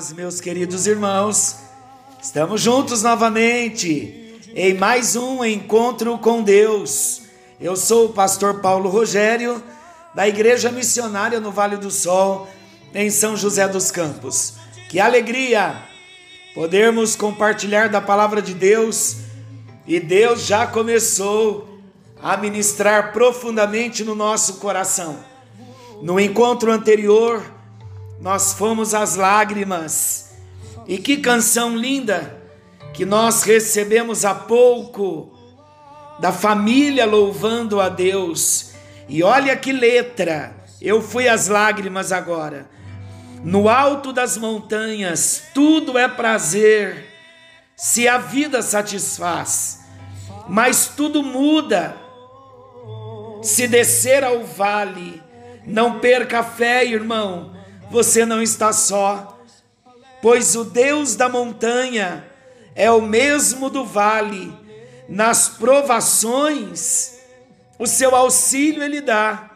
paz, meus queridos irmãos. Estamos juntos novamente em mais um encontro com Deus. Eu sou o pastor Paulo Rogério, da Igreja Missionária no Vale do Sol, em São José dos Campos. Que alegria podermos compartilhar da palavra de Deus e Deus já começou a ministrar profundamente no nosso coração. No encontro anterior, nós fomos às lágrimas. E que canção linda que nós recebemos há pouco da família louvando a Deus. E olha que letra! Eu fui às lágrimas agora. No alto das montanhas, tudo é prazer, se a vida satisfaz mas tudo muda. Se descer ao vale, não perca a fé, irmão, você não está só, pois o Deus da montanha é o mesmo do vale. Nas provações, o seu auxílio ele dá.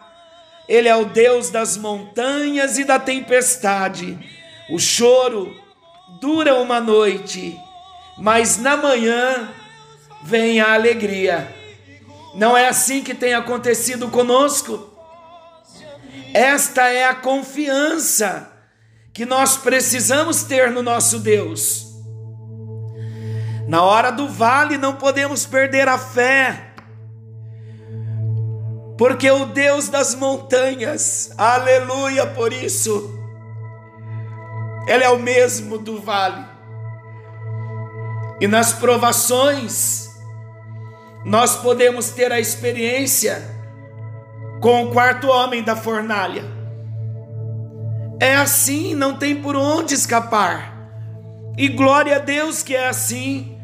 Ele é o Deus das montanhas e da tempestade. O choro dura uma noite, mas na manhã vem a alegria. Não é assim que tem acontecido conosco? Esta é a confiança que nós precisamos ter no nosso Deus. Na hora do vale não podemos perder a fé, porque o Deus das montanhas, aleluia por isso, Ele é o mesmo do vale. E nas provações, nós podemos ter a experiência com o quarto homem da fornalha. É assim, não tem por onde escapar. E glória a Deus que é assim.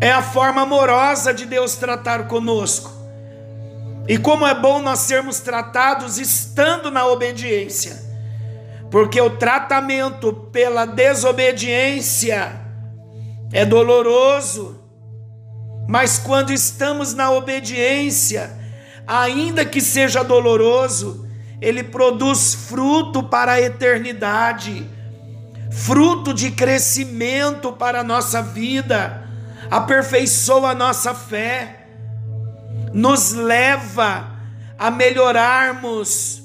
É a forma amorosa de Deus tratar conosco. E como é bom nós sermos tratados estando na obediência. Porque o tratamento pela desobediência é doloroso mas quando estamos na obediência, ainda que seja doloroso, ele produz fruto para a eternidade, fruto de crescimento para a nossa vida, aperfeiçoa a nossa fé, nos leva a melhorarmos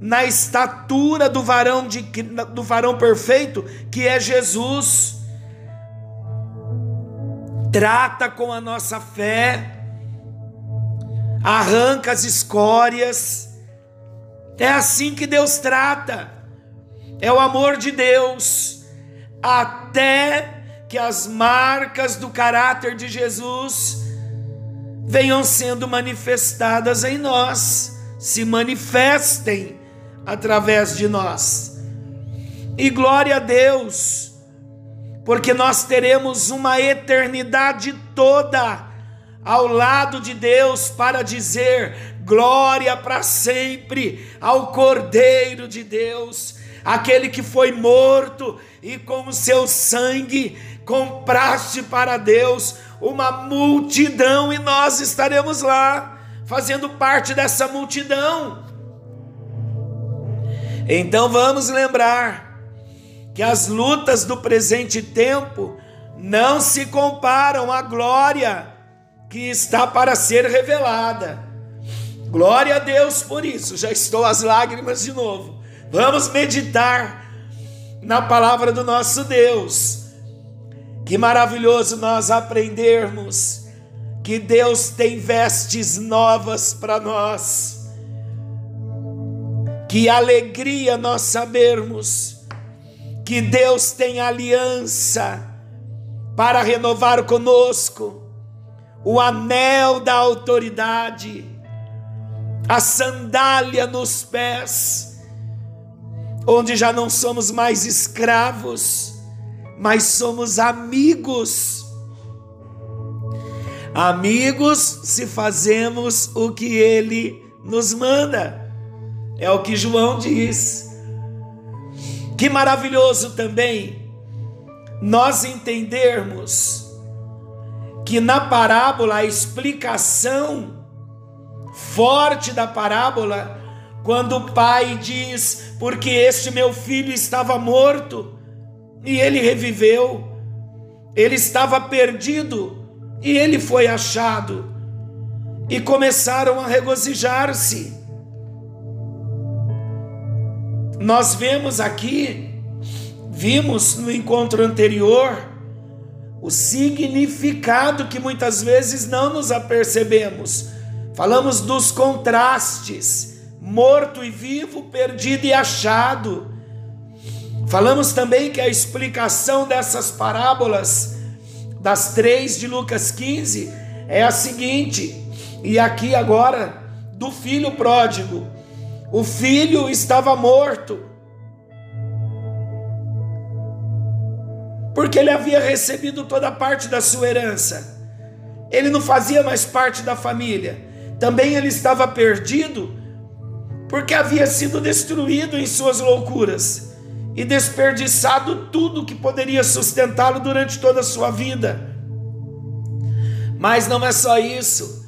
na estatura do varão, de, do varão perfeito, que é Jesus. Trata com a nossa fé, arranca as escórias. É assim que Deus trata, é o amor de Deus, até que as marcas do caráter de Jesus venham sendo manifestadas em nós, se manifestem através de nós. E glória a Deus porque nós teremos uma eternidade toda ao lado de Deus para dizer glória para sempre ao Cordeiro de Deus, aquele que foi morto e com o seu sangue compraste para Deus uma multidão e nós estaremos lá fazendo parte dessa multidão. Então vamos lembrar que as lutas do presente tempo não se comparam à glória que está para ser revelada. Glória a Deus por isso, já estou às lágrimas de novo. Vamos meditar na palavra do nosso Deus. Que maravilhoso nós aprendermos que Deus tem vestes novas para nós. Que alegria nós sabermos que Deus tem aliança para renovar conosco o anel da autoridade, a sandália nos pés, onde já não somos mais escravos, mas somos amigos. Amigos se fazemos o que ele nos manda. É o que João diz. Que maravilhoso também nós entendermos que na parábola a explicação forte da parábola, quando o pai diz: Porque este meu filho estava morto e ele reviveu, ele estava perdido e ele foi achado, e começaram a regozijar-se. Nós vemos aqui, vimos no encontro anterior, o significado que muitas vezes não nos apercebemos. Falamos dos contrastes, morto e vivo, perdido e achado. Falamos também que a explicação dessas parábolas, das três de Lucas 15, é a seguinte, e aqui agora, do filho pródigo. O filho estava morto, porque ele havia recebido toda parte da sua herança. Ele não fazia mais parte da família. Também ele estava perdido, porque havia sido destruído em suas loucuras e desperdiçado tudo que poderia sustentá-lo durante toda a sua vida. Mas não é só isso.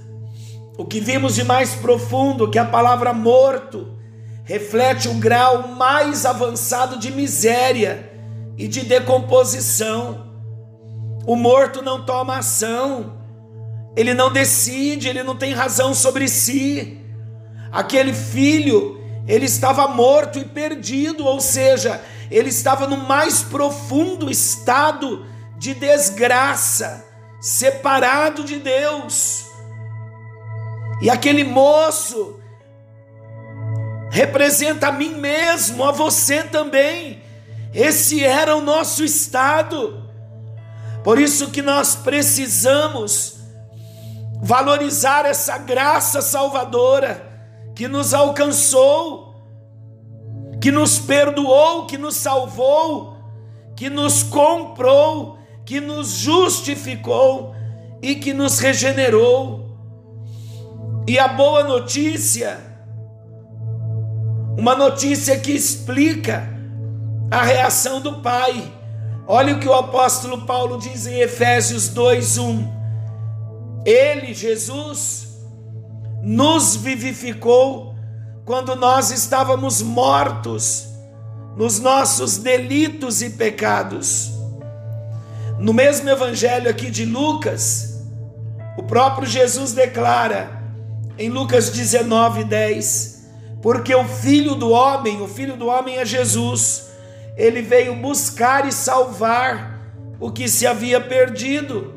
O que vimos de mais profundo, que a palavra morto reflete um grau mais avançado de miséria e de decomposição. O morto não toma ação, ele não decide, ele não tem razão sobre si. Aquele filho, ele estava morto e perdido, ou seja, ele estava no mais profundo estado de desgraça, separado de Deus. E aquele moço representa a mim mesmo, a você também. Esse era o nosso estado. Por isso que nós precisamos valorizar essa graça salvadora que nos alcançou, que nos perdoou, que nos salvou, que nos comprou, que nos justificou e que nos regenerou. E a boa notícia, uma notícia que explica a reação do Pai. Olha o que o apóstolo Paulo diz em Efésios 2:1. Ele, Jesus, nos vivificou quando nós estávamos mortos nos nossos delitos e pecados. No mesmo evangelho aqui de Lucas, o próprio Jesus declara em Lucas 19, 10, porque o filho do homem, o filho do homem é Jesus, ele veio buscar e salvar o que se havia perdido.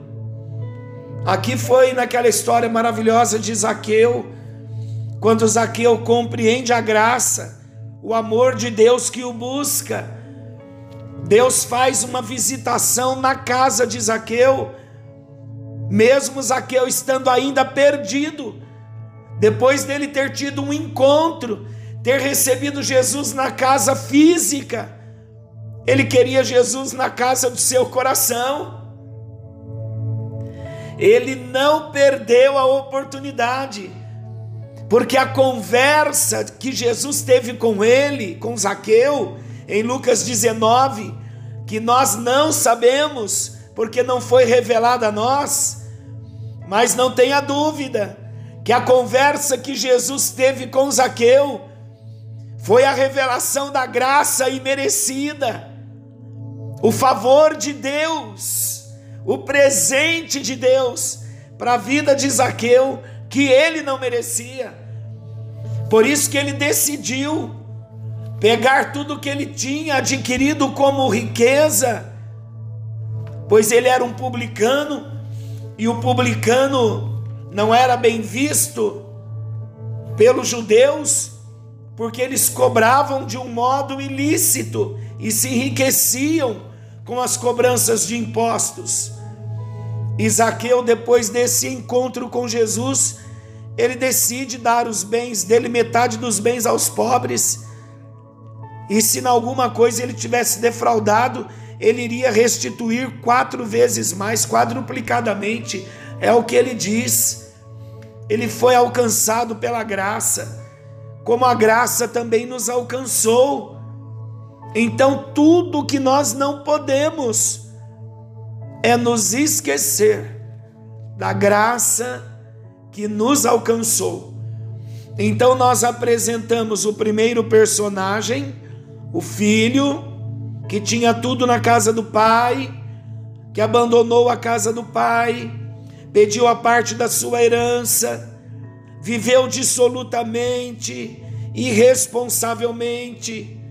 Aqui foi naquela história maravilhosa de Zaqueu, quando Zaqueu compreende a graça, o amor de Deus que o busca. Deus faz uma visitação na casa de Zaqueu, mesmo Zaqueu estando ainda perdido, depois dele ter tido um encontro, ter recebido Jesus na casa física, ele queria Jesus na casa do seu coração. Ele não perdeu a oportunidade, porque a conversa que Jesus teve com ele, com Zaqueu, em Lucas 19, que nós não sabemos, porque não foi revelada a nós, mas não tenha dúvida que a conversa que Jesus teve com Zaqueu foi a revelação da graça imerecida o favor de Deus, o presente de Deus para a vida de Zaqueu que ele não merecia. Por isso que ele decidiu pegar tudo que ele tinha adquirido como riqueza, pois ele era um publicano e o publicano não era bem visto pelos judeus, porque eles cobravam de um modo ilícito e se enriqueciam com as cobranças de impostos. Isaqueu, depois desse encontro com Jesus, ele decide dar os bens dele, metade dos bens aos pobres. E se em alguma coisa ele tivesse defraudado, ele iria restituir quatro vezes mais, quadruplicadamente. É o que ele diz. Ele foi alcançado pela graça, como a graça também nos alcançou. Então, tudo que nós não podemos é nos esquecer da graça que nos alcançou. Então, nós apresentamos o primeiro personagem, o filho, que tinha tudo na casa do pai, que abandonou a casa do pai, pediu a parte da sua herança, viveu dissolutamente, irresponsavelmente,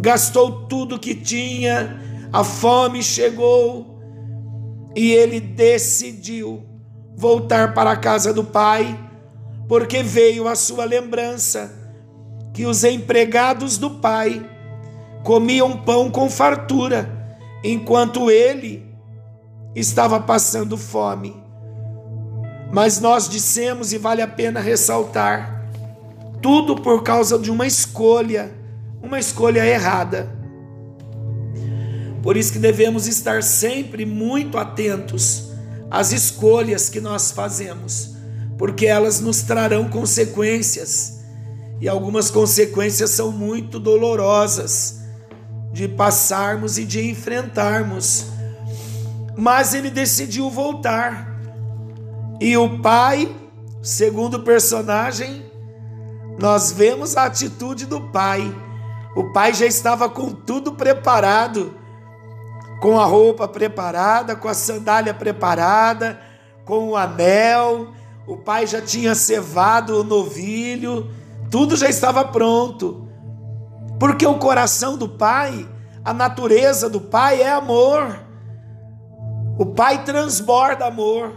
gastou tudo que tinha, a fome chegou e ele decidiu voltar para a casa do pai, porque veio a sua lembrança que os empregados do pai comiam pão com fartura, enquanto ele estava passando fome. Mas nós dissemos, e vale a pena ressaltar, tudo por causa de uma escolha uma escolha errada. Por isso que devemos estar sempre muito atentos às escolhas que nós fazemos, porque elas nos trarão consequências. E algumas consequências são muito dolorosas de passarmos e de enfrentarmos. Mas ele decidiu voltar. E o pai, segundo personagem, nós vemos a atitude do pai o pai já estava com tudo preparado, com a roupa preparada, com a sandália preparada, com o anel. O pai já tinha cevado o novilho, tudo já estava pronto. Porque o coração do pai, a natureza do pai é amor. O pai transborda amor.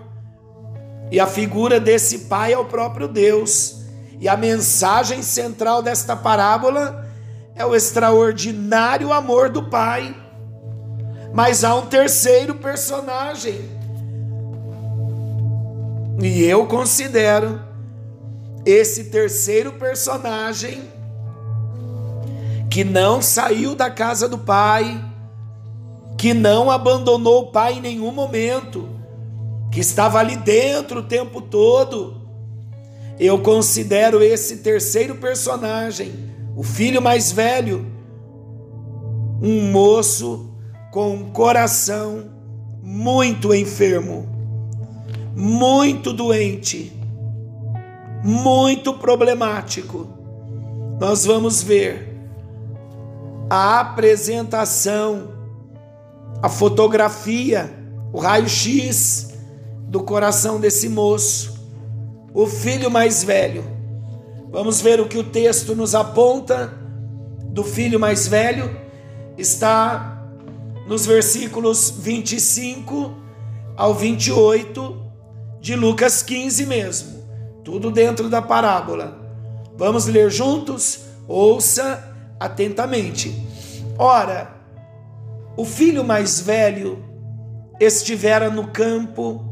E a figura desse pai é o próprio Deus. E a mensagem central desta parábola é o extraordinário amor do Pai. Mas há um terceiro personagem. E eu considero esse terceiro personagem que não saiu da casa do pai, que não abandonou o pai em nenhum momento, que estava ali dentro o tempo todo. Eu considero esse terceiro personagem o filho mais velho, um moço com um coração muito enfermo, muito doente, muito problemático. Nós vamos ver a apresentação, a fotografia, o raio-x do coração desse moço, o filho mais velho Vamos ver o que o texto nos aponta do filho mais velho. Está nos versículos 25 ao 28 de Lucas 15 mesmo. Tudo dentro da parábola. Vamos ler juntos? Ouça atentamente. Ora, o filho mais velho estivera no campo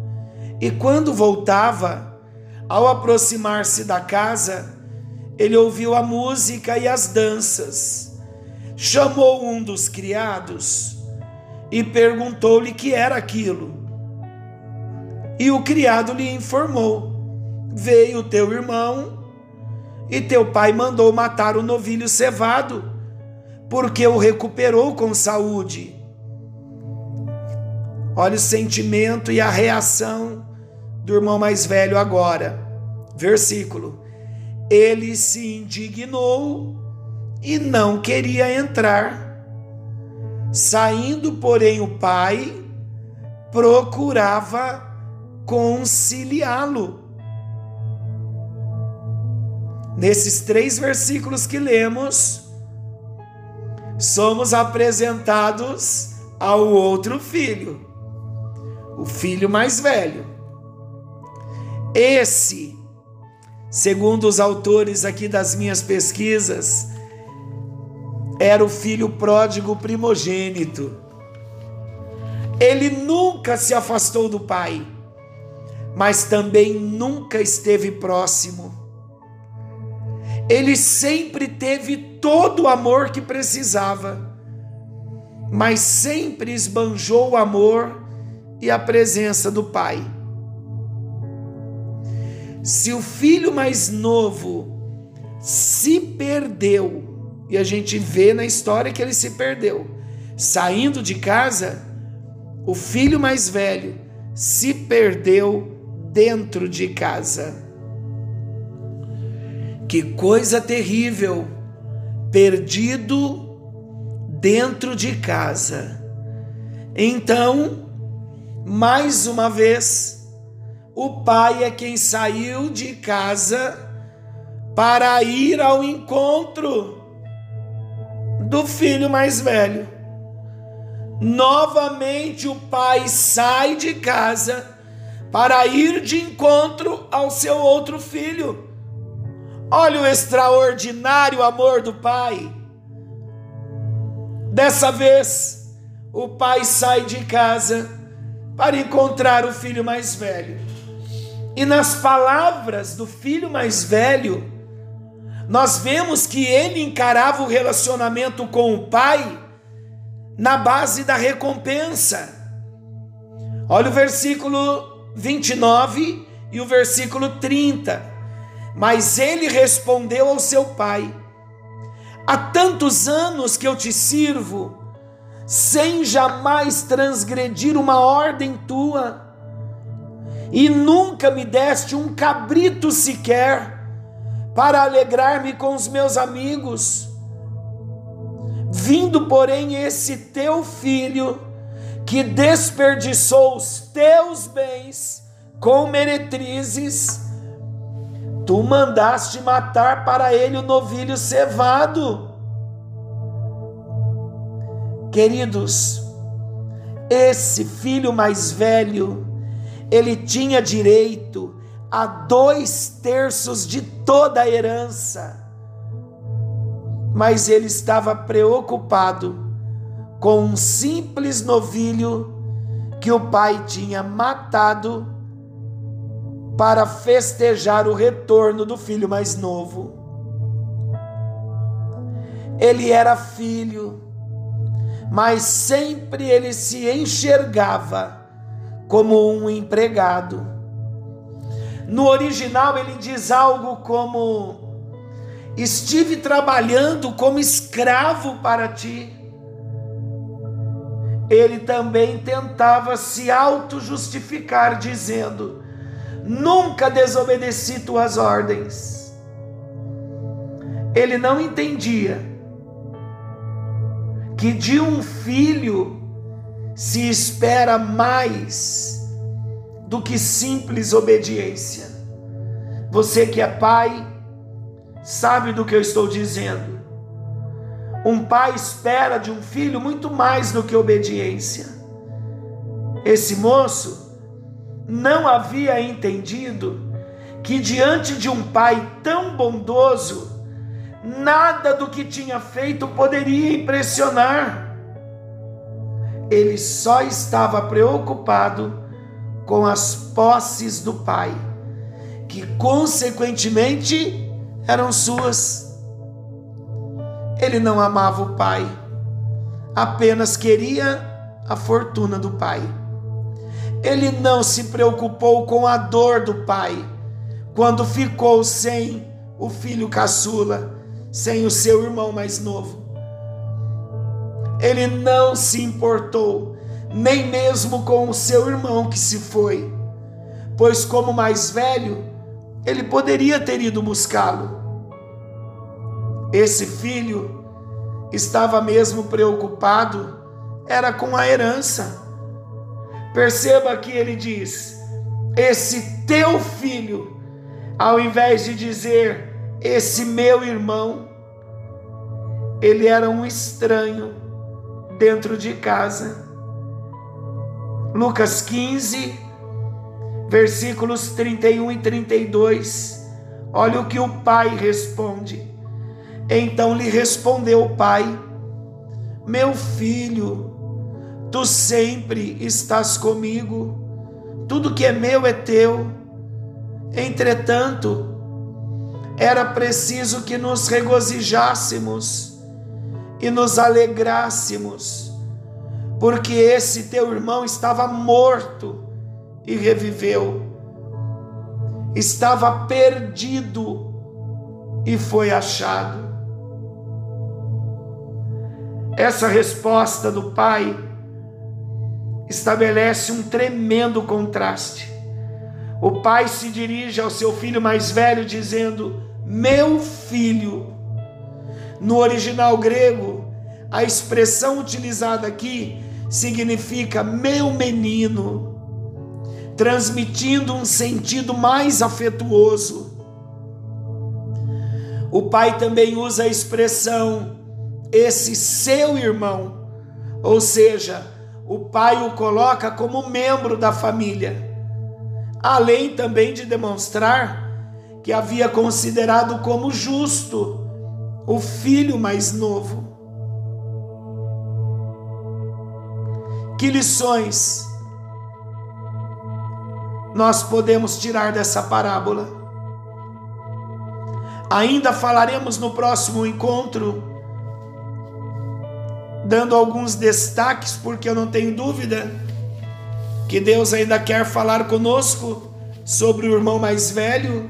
e quando voltava, ao aproximar-se da casa, ele ouviu a música e as danças. Chamou um dos criados e perguntou-lhe que era aquilo. E o criado lhe informou: Veio teu irmão e teu pai mandou matar o novilho cevado, porque o recuperou com saúde. Olha o sentimento e a reação do irmão mais velho agora. Versículo ele se indignou e não queria entrar. Saindo, porém, o pai procurava conciliá-lo. Nesses três versículos que lemos, somos apresentados ao outro filho, o filho mais velho. Esse segundo os autores aqui das minhas pesquisas, era o filho pródigo primogênito. Ele nunca se afastou do pai, mas também nunca esteve próximo. Ele sempre teve todo o amor que precisava, mas sempre esbanjou o amor e a presença do pai. Se o filho mais novo se perdeu, e a gente vê na história que ele se perdeu, saindo de casa, o filho mais velho se perdeu dentro de casa. Que coisa terrível! Perdido dentro de casa. Então, mais uma vez, o pai é quem saiu de casa para ir ao encontro do filho mais velho. Novamente o pai sai de casa para ir de encontro ao seu outro filho. Olha o extraordinário amor do pai. Dessa vez, o pai sai de casa para encontrar o filho mais velho. E nas palavras do filho mais velho, nós vemos que ele encarava o relacionamento com o pai na base da recompensa. Olha o versículo 29 e o versículo 30. Mas ele respondeu ao seu pai: Há tantos anos que eu te sirvo, sem jamais transgredir uma ordem tua, e nunca me deste um cabrito sequer para alegrar-me com os meus amigos. Vindo, porém, esse teu filho, que desperdiçou os teus bens com meretrizes, tu mandaste matar para ele o novilho cevado. Queridos, esse filho mais velho, ele tinha direito a dois terços de toda a herança. Mas ele estava preocupado com um simples novilho que o pai tinha matado para festejar o retorno do filho mais novo. Ele era filho, mas sempre ele se enxergava como um empregado. No original ele diz algo como: Estive trabalhando como escravo para ti. Ele também tentava se auto-justificar, dizendo: Nunca desobedeci tuas ordens. Ele não entendia que de um filho se espera mais do que simples obediência. Você que é pai, sabe do que eu estou dizendo. Um pai espera de um filho muito mais do que obediência. Esse moço não havia entendido que diante de um pai tão bondoso, nada do que tinha feito poderia impressionar. Ele só estava preocupado com as posses do pai, que consequentemente eram suas. Ele não amava o pai, apenas queria a fortuna do pai. Ele não se preocupou com a dor do pai quando ficou sem o filho caçula, sem o seu irmão mais novo. Ele não se importou nem mesmo com o seu irmão que se foi, pois, como mais velho, ele poderia ter ido buscá-lo. Esse filho estava mesmo preocupado, era com a herança. Perceba que ele diz: Esse teu filho, ao invés de dizer esse meu irmão, ele era um estranho dentro de casa Lucas 15, versículos 31 e 32. Olha o que o pai responde. Então lhe respondeu o pai: Meu filho, tu sempre estás comigo, tudo que é meu é teu. Entretanto, era preciso que nos regozijássemos e nos alegrássemos, porque esse teu irmão estava morto e reviveu, estava perdido e foi achado. Essa resposta do pai estabelece um tremendo contraste. O pai se dirige ao seu filho mais velho dizendo: meu filho. No original grego, a expressão utilizada aqui significa meu menino, transmitindo um sentido mais afetuoso. O pai também usa a expressão esse seu irmão, ou seja, o pai o coloca como membro da família, além também de demonstrar que havia considerado como justo o filho mais novo. Que lições nós podemos tirar dessa parábola? Ainda falaremos no próximo encontro, dando alguns destaques, porque eu não tenho dúvida que Deus ainda quer falar conosco sobre o irmão mais velho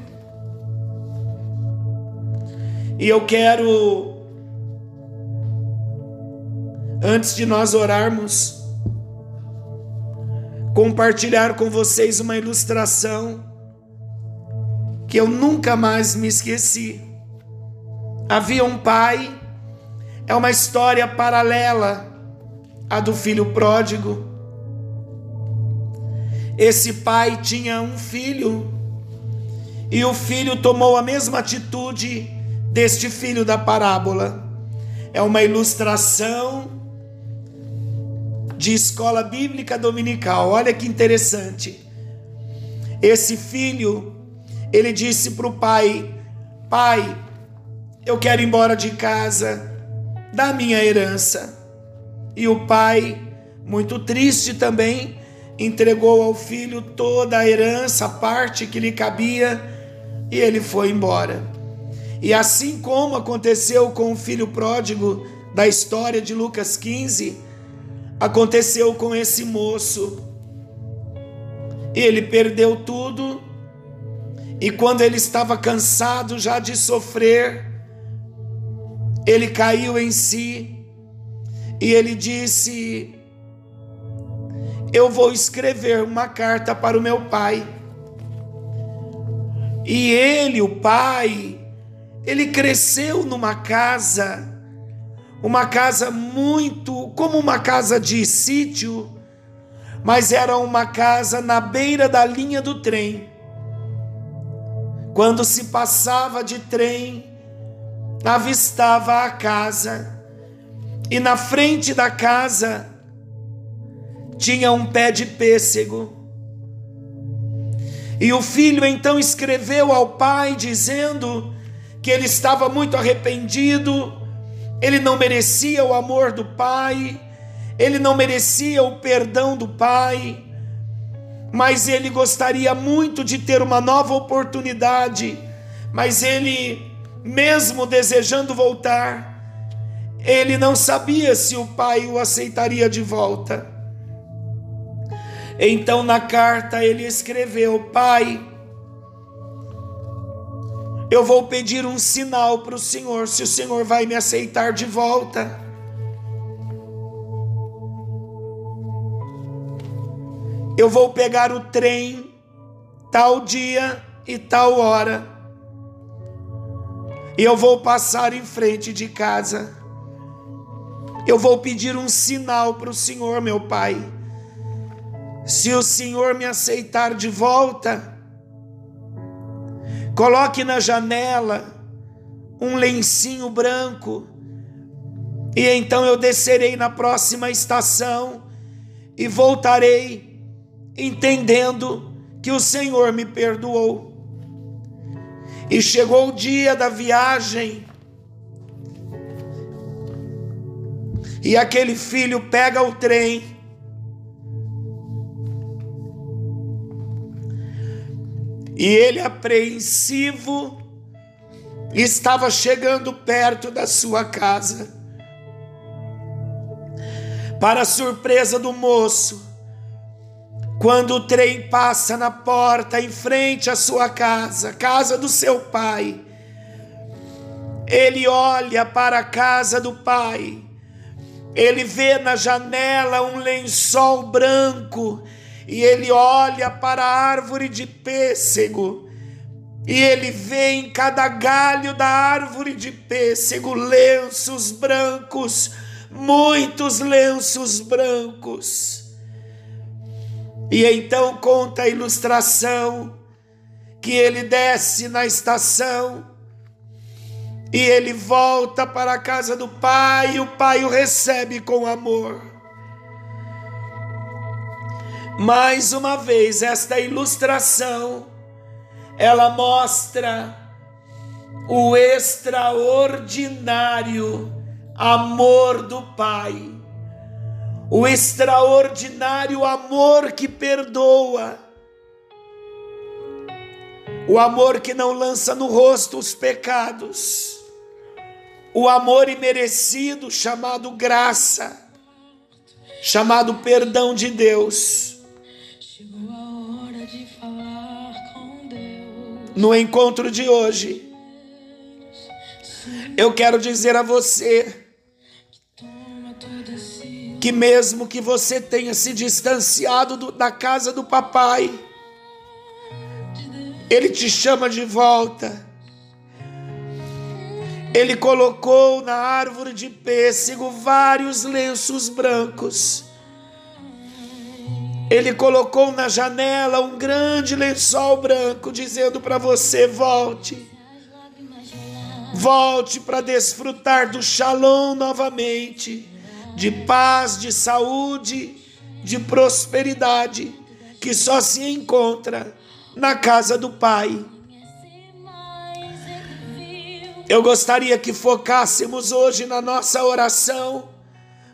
e eu quero, antes de nós orarmos, compartilhar com vocês uma ilustração que eu nunca mais me esqueci. Havia um pai, é uma história paralela à do filho pródigo. Esse pai tinha um filho e o filho tomou a mesma atitude deste filho da parábola. É uma ilustração de escola bíblica dominical. Olha que interessante. Esse filho, ele disse para o pai: Pai, eu quero ir embora de casa, dá minha herança. E o pai, muito triste também, entregou ao filho toda a herança, a parte que lhe cabia, e ele foi embora. E assim como aconteceu com o filho pródigo da história de Lucas 15, aconteceu com esse moço. Ele perdeu tudo, e quando ele estava cansado já de sofrer, ele caiu em si e ele disse: Eu vou escrever uma carta para o meu pai. E ele, o pai, ele cresceu numa casa, uma casa muito, como uma casa de sítio, mas era uma casa na beira da linha do trem. Quando se passava de trem, avistava a casa, e na frente da casa tinha um pé de pêssego. E o filho então escreveu ao pai, dizendo: que ele estava muito arrependido, ele não merecia o amor do pai, ele não merecia o perdão do pai, mas ele gostaria muito de ter uma nova oportunidade, mas ele, mesmo desejando voltar, ele não sabia se o pai o aceitaria de volta. Então, na carta, ele escreveu: Pai, eu vou pedir um sinal para o Senhor, se o Senhor vai me aceitar de volta. Eu vou pegar o trem tal dia e tal hora. E eu vou passar em frente de casa. Eu vou pedir um sinal para o Senhor, meu Pai. Se o Senhor me aceitar de volta, Coloque na janela um lencinho branco, e então eu descerei na próxima estação e voltarei entendendo que o Senhor me perdoou. E chegou o dia da viagem, e aquele filho pega o trem E ele, apreensivo, estava chegando perto da sua casa. Para surpresa do moço, quando o trem passa na porta em frente à sua casa, casa do seu pai, ele olha para a casa do pai, ele vê na janela um lençol branco e ele olha para a árvore de pêssego e ele vê em cada galho da árvore de pêssego lenços brancos, muitos lenços brancos. E então conta a ilustração que ele desce na estação e ele volta para a casa do pai e o pai o recebe com amor. Mais uma vez, esta ilustração ela mostra o extraordinário amor do Pai, o extraordinário amor que perdoa, o amor que não lança no rosto os pecados, o amor imerecido chamado graça, chamado perdão de Deus. No encontro de hoje, eu quero dizer a você que, mesmo que você tenha se distanciado do, da casa do papai, ele te chama de volta. Ele colocou na árvore de pêssego vários lenços brancos ele colocou na janela um grande lençol branco, dizendo para você: volte. Volte para desfrutar do shalom novamente, de paz, de saúde, de prosperidade, que só se encontra na casa do Pai. Eu gostaria que focássemos hoje na nossa oração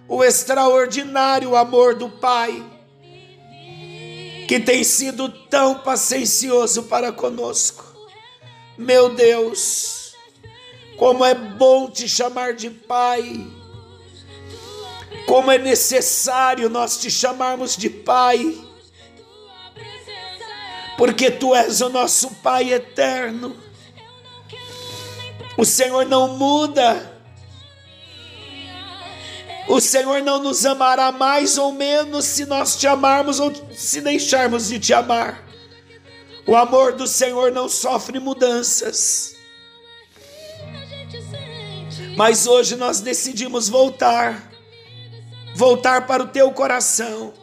o extraordinário amor do Pai que tem sido tão paciencioso para conosco. Meu Deus, como é bom te chamar de Pai, como é necessário nós te chamarmos de Pai, porque Tu és o nosso Pai eterno. O Senhor não muda. O Senhor não nos amará mais ou menos se nós te amarmos ou se deixarmos de te amar. O amor do Senhor não sofre mudanças. Mas hoje nós decidimos voltar, voltar para o teu coração,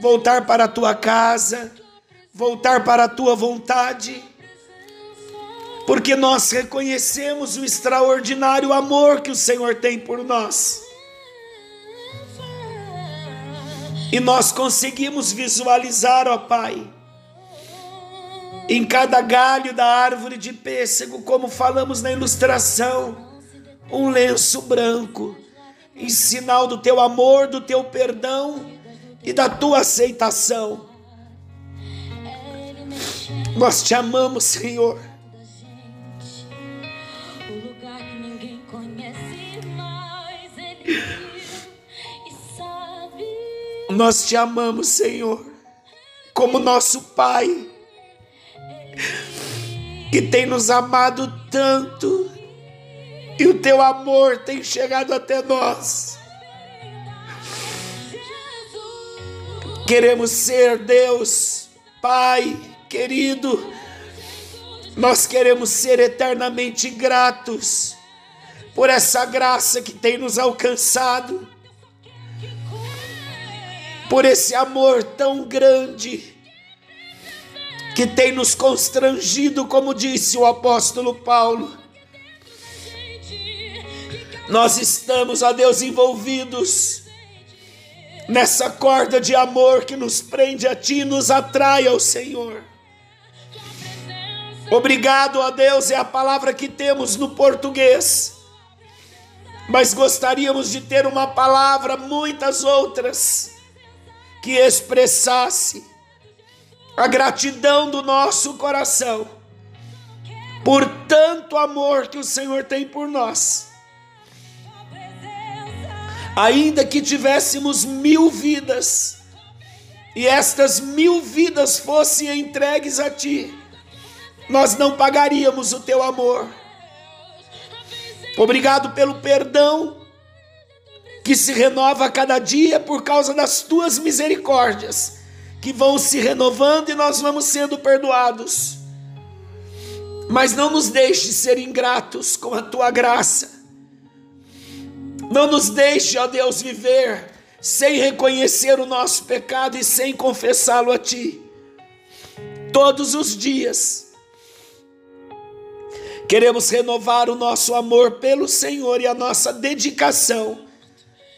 voltar para a tua casa, voltar para a tua vontade, porque nós reconhecemos o extraordinário amor que o Senhor tem por nós. E nós conseguimos visualizar, ó Pai, em cada galho da árvore de pêssego, como falamos na ilustração, um lenço branco, em sinal do teu amor, do teu perdão e da tua aceitação. Nós te amamos, Senhor. Nós te amamos, Senhor, como nosso Pai, que tem nos amado tanto, e o teu amor tem chegado até nós. Queremos ser Deus, Pai querido, nós queremos ser eternamente gratos por essa graça que tem nos alcançado por esse amor tão grande que tem nos constrangido, como disse o apóstolo Paulo. Nós estamos, a Deus, envolvidos nessa corda de amor que nos prende a Ti e nos atrai ao Senhor. Obrigado a Deus é a palavra que temos no português, mas gostaríamos de ter uma palavra, muitas outras que expressasse a gratidão do nosso coração por tanto amor que o Senhor tem por nós. Ainda que tivéssemos mil vidas, e estas mil vidas fossem entregues a Ti, nós não pagaríamos o Teu amor. Obrigado pelo perdão que se renova a cada dia por causa das Tuas misericórdias, que vão se renovando e nós vamos sendo perdoados. Mas não nos deixe ser ingratos com a tua graça. Não nos deixe, ó Deus, viver sem reconhecer o nosso pecado e sem confessá-lo a ti. Todos os dias. Queremos renovar o nosso amor pelo Senhor e a nossa dedicação,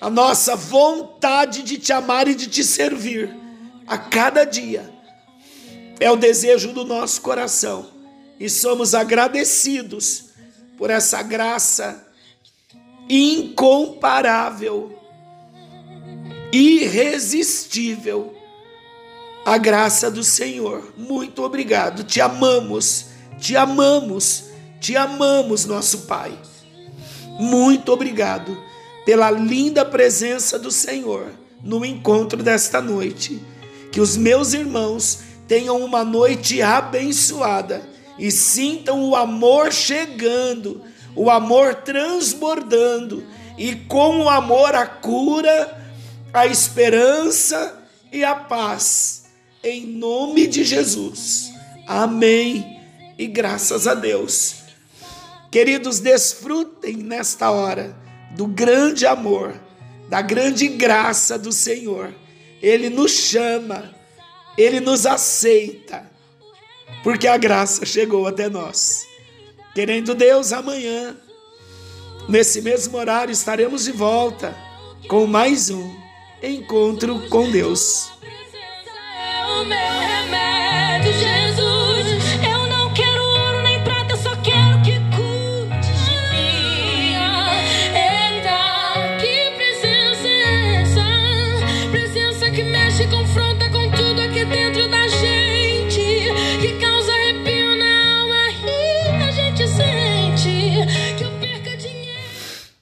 a nossa vontade de te amar e de te servir a cada dia. É o desejo do nosso coração e somos agradecidos por essa graça incomparável, irresistível, a graça do Senhor. Muito obrigado, te amamos, te amamos, te amamos, nosso Pai. Muito obrigado pela linda presença do Senhor no encontro desta noite. Que os meus irmãos tenham uma noite abençoada e sintam o amor chegando, o amor transbordando, e com o amor a cura, a esperança e a paz. Em nome de Jesus. Amém. E graças a Deus. Queridos, desfrutem nesta hora do grande amor, da grande graça do Senhor. Ele nos chama, ele nos aceita porque a graça chegou até nós. Querendo Deus, amanhã, nesse mesmo horário, estaremos de volta com mais um encontro com Deus.